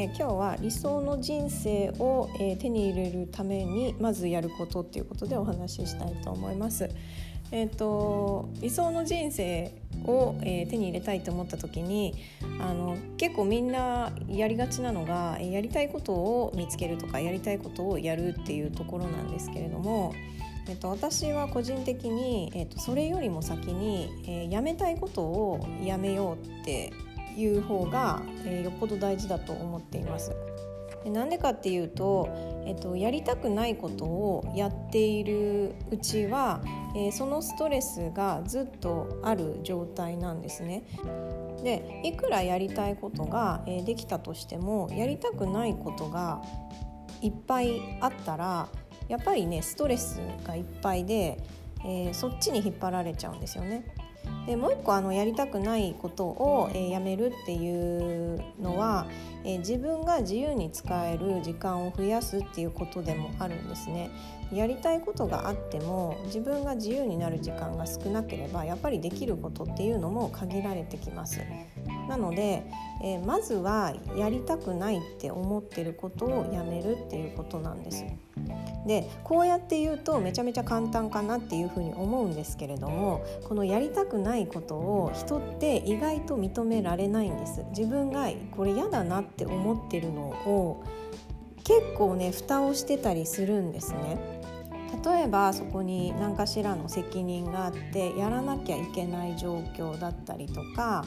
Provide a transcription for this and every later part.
えー、今日は理想の人生を、えー、手に入れるためにまずやることっていうことでお話ししたいと思います。えーと、理想の人生を、えー、手に入れたいと思った時にあの結構みんなやりがちなのがやりたいことを見つけるとかやりたいことをやるっていうところなんですけれども、えーと、私は個人的に、えーと、とそれよりも先に、えー、やめたいことをやめようっていう方が、えー、よっぽど大事だと思っています。なんでかっていうと、えっと、やりたくないことをやっているうちは、えー、そのストレスがずっとある状態なんですね。でいくらやりたいことが、えー、できたとしてもやりたくないことがいっぱいあったらやっぱりねストレスがいっぱいで、えー、そっちに引っ張られちゃうんですよね。でもう一個あのやりたくないことを、えー、やめるっていうのは、えー、自分が自由に使える時間を増やすっていうことでもあるんですね。やりたいことがあっても自分が自由になる時間が少なければやっぱりできることっていうのも限られてきます。なので、えー、まずはやりたくないって思ってることをやめるっていうことなんです。でこうやって言うとめちゃめちゃ簡単かなっていうふうに思うんですけれどもこのやりたくないことを人って意外と認められないんです自分がこれ嫌だなって思ってるのを結構ね蓋をしてたりするんですね例えばそこに何かしらの責任があってやらなきゃいけない状況だったりとか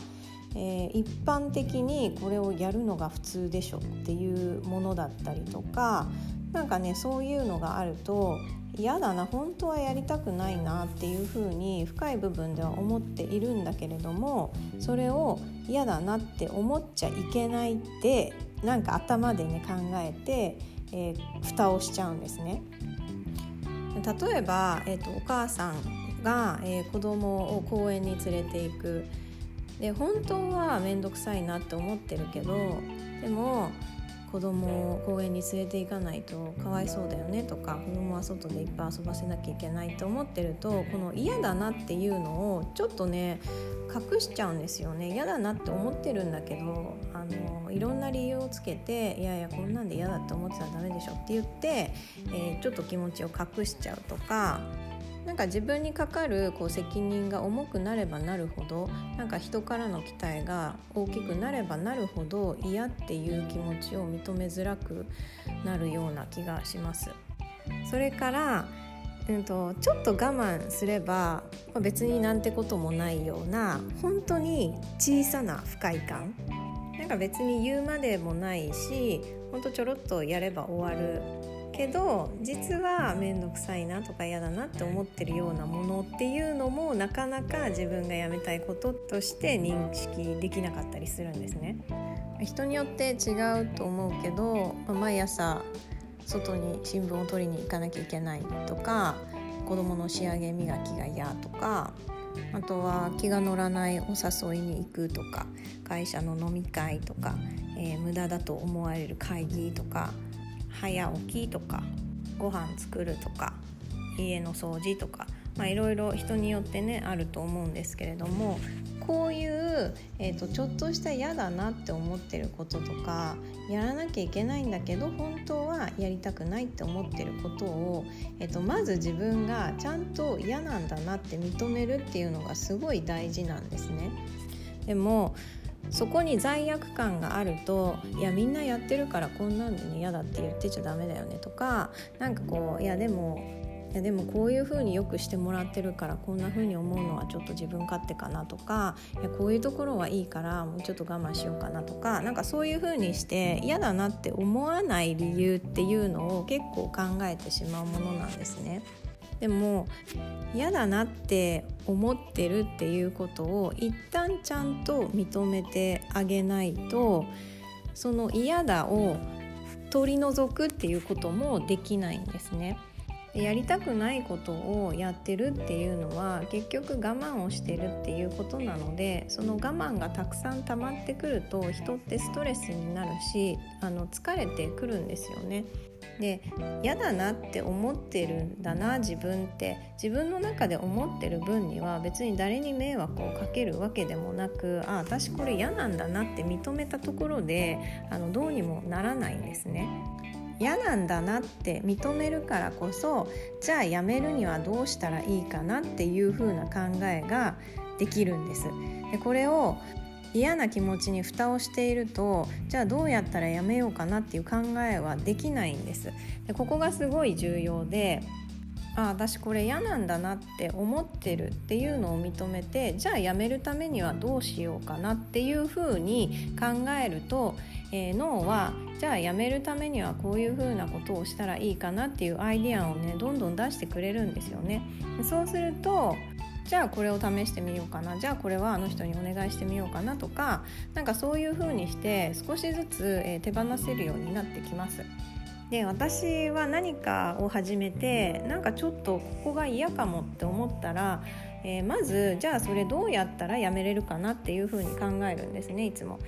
えー、一般的にこれをやるのが普通でしょっていうものだったりとかなんかねそういうのがあると嫌だな本当はやりたくないなっていうふうに深い部分では思っているんだけれどもそれを嫌だなって思っちゃいけないってなんか頭でね考えて、えー、蓋をしちゃうんですね。例えば、えーと、お母さんが、えー、子供を公園に連れていくで本当は面倒くさいなって思ってるけどでも子供を公園に連れて行かないとかわいそうだよねとか子供は外でいっぱい遊ばせなきゃいけないと思ってるとこの嫌だなっていうのをちょっとね隠しちゃうんですよね。嫌だなって思ってるんだけどあのいろんな理由をつけていやいやこんなんで嫌だって思ってたらダメでしょって言って、えー、ちょっと気持ちを隠しちゃうとかなんか自分にかかるこう責任が重くなればなるほどなんか人からの期待が大きくなればなるほど嫌っていう気持ちを認めづらくなるような気がします。それからうんと、ちょっと我慢すれば、まあ、別になんてこともないような本当に小さな不快感なんか別に言うまでもないしほんとちょろっとやれば終わるけど実は面倒くさいなとか嫌だなって思ってるようなものっていうのもなかなか自分がやめたいこととして認識できなかったりするんですね。人によって違うと思うけど、毎朝外に新聞を取りに行かなきゃいけないとか子供の仕上げ磨きが嫌とかあとは気が乗らないお誘いに行くとか会社の飲み会とか、えー、無駄だと思われる会議とか早起きとかご飯作るとか家の掃除とかいろいろ人によってねあると思うんですけれどもこういう、えーと、ちょっとした嫌だなって思ってることとかやらなきゃいけないんだけど本当はやりたくないって思ってることを、えーとまず自分がちゃんと嫌なんだなって認めるっていうのがすごい大事なんですね。でもそこに罪悪感があるといやみんなやってるからこんなんでね嫌だって言ってちゃダメだよねとかなんかこういやでもいやでもこういう風によくしてもらってるからこんな風に思うのはちょっと自分勝手かなとかいやこういうところはいいからもうちょっと我慢しようかなとかなんかそういう風にして嫌だなって思わない理由っていうのを結構考えてしまうものなんですね。でも嫌だなって思ってるっていうことを一旦ちゃんと認めてあげないとその嫌だを取り除くっていうこともできないんですね。やりたくないことをやってるっていうのは結局我慢をしてるっていうことなのでその我慢がたくさん溜まってくると人ってストレスになるしあの疲れてくるんですよね。で嫌だなって思ってるんだな自分って自分の中で思ってる分には別に誰に迷惑をかけるわけでもなくあ私これ嫌なんだなって認めたところであのどうにもならないんですね。嫌なんだなって認めるからこそじゃあやめるにはどうしたらいいかなっていう風な考えができるんです。でこれを嫌な気持ちに蓋をしているとじゃあどうやったらやめようかなっていう考えはできないんですでここがすごい重要であ私これ嫌なんだなって思ってるっていうのを認めてじゃあやめるためにはどうしようかなっていうふうに考えると、えー、脳はじゃあやめるためにはこういうふうなことをしたらいいかなっていうアイデアをねどんどん出してくれるんですよね。そうするとじゃあこれを試してみようかなじゃあこれはあの人にお願いしてみようかなとかなんかそういう風にして少しずつ、手放せるようになってきます。で私は何かを始めてなんかちょっとここが嫌かもって思ったら、えー、まずじゃあそれどうやったらやめれるかなっていう風に考えるんですねいつも。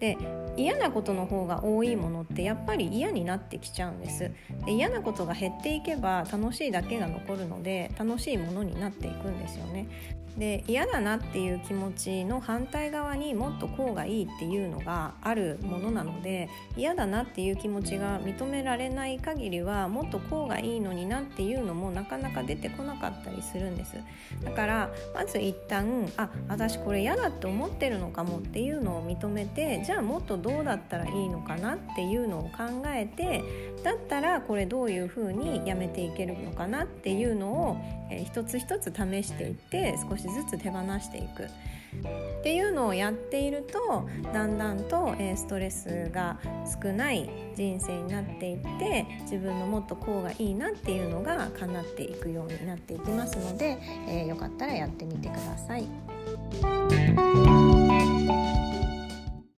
で嫌なことの方が多いものってやっぱり嫌になってきちゃうんです。で嫌なことが減っていけば楽しいだけが残るので楽しいものになっていくんですよね。で嫌だなっていう気持ちの反対側にもっとこうがいいっていうのがあるものなので嫌だなっていう気持ちが認められない限りはもっとこうがいいのになっていうのもなかなか出てこなかったりするんです。だからまず一旦あ私これ嫌だって思ってるのかもっていうのを認めてじゃあもっとどうだったらいいのかなっていうのを考えてだったらこれどういうふうにやめていけるのかなっていうのを、えー、一つ一つ試していって少ししずつ手放していくっていうのをやっているとだんだんと、え、ストレスが少ない人生になっていって自分のもっとこうがいいなっていうのが叶っていくようになっていきますので、えー、よかったらやってみてください。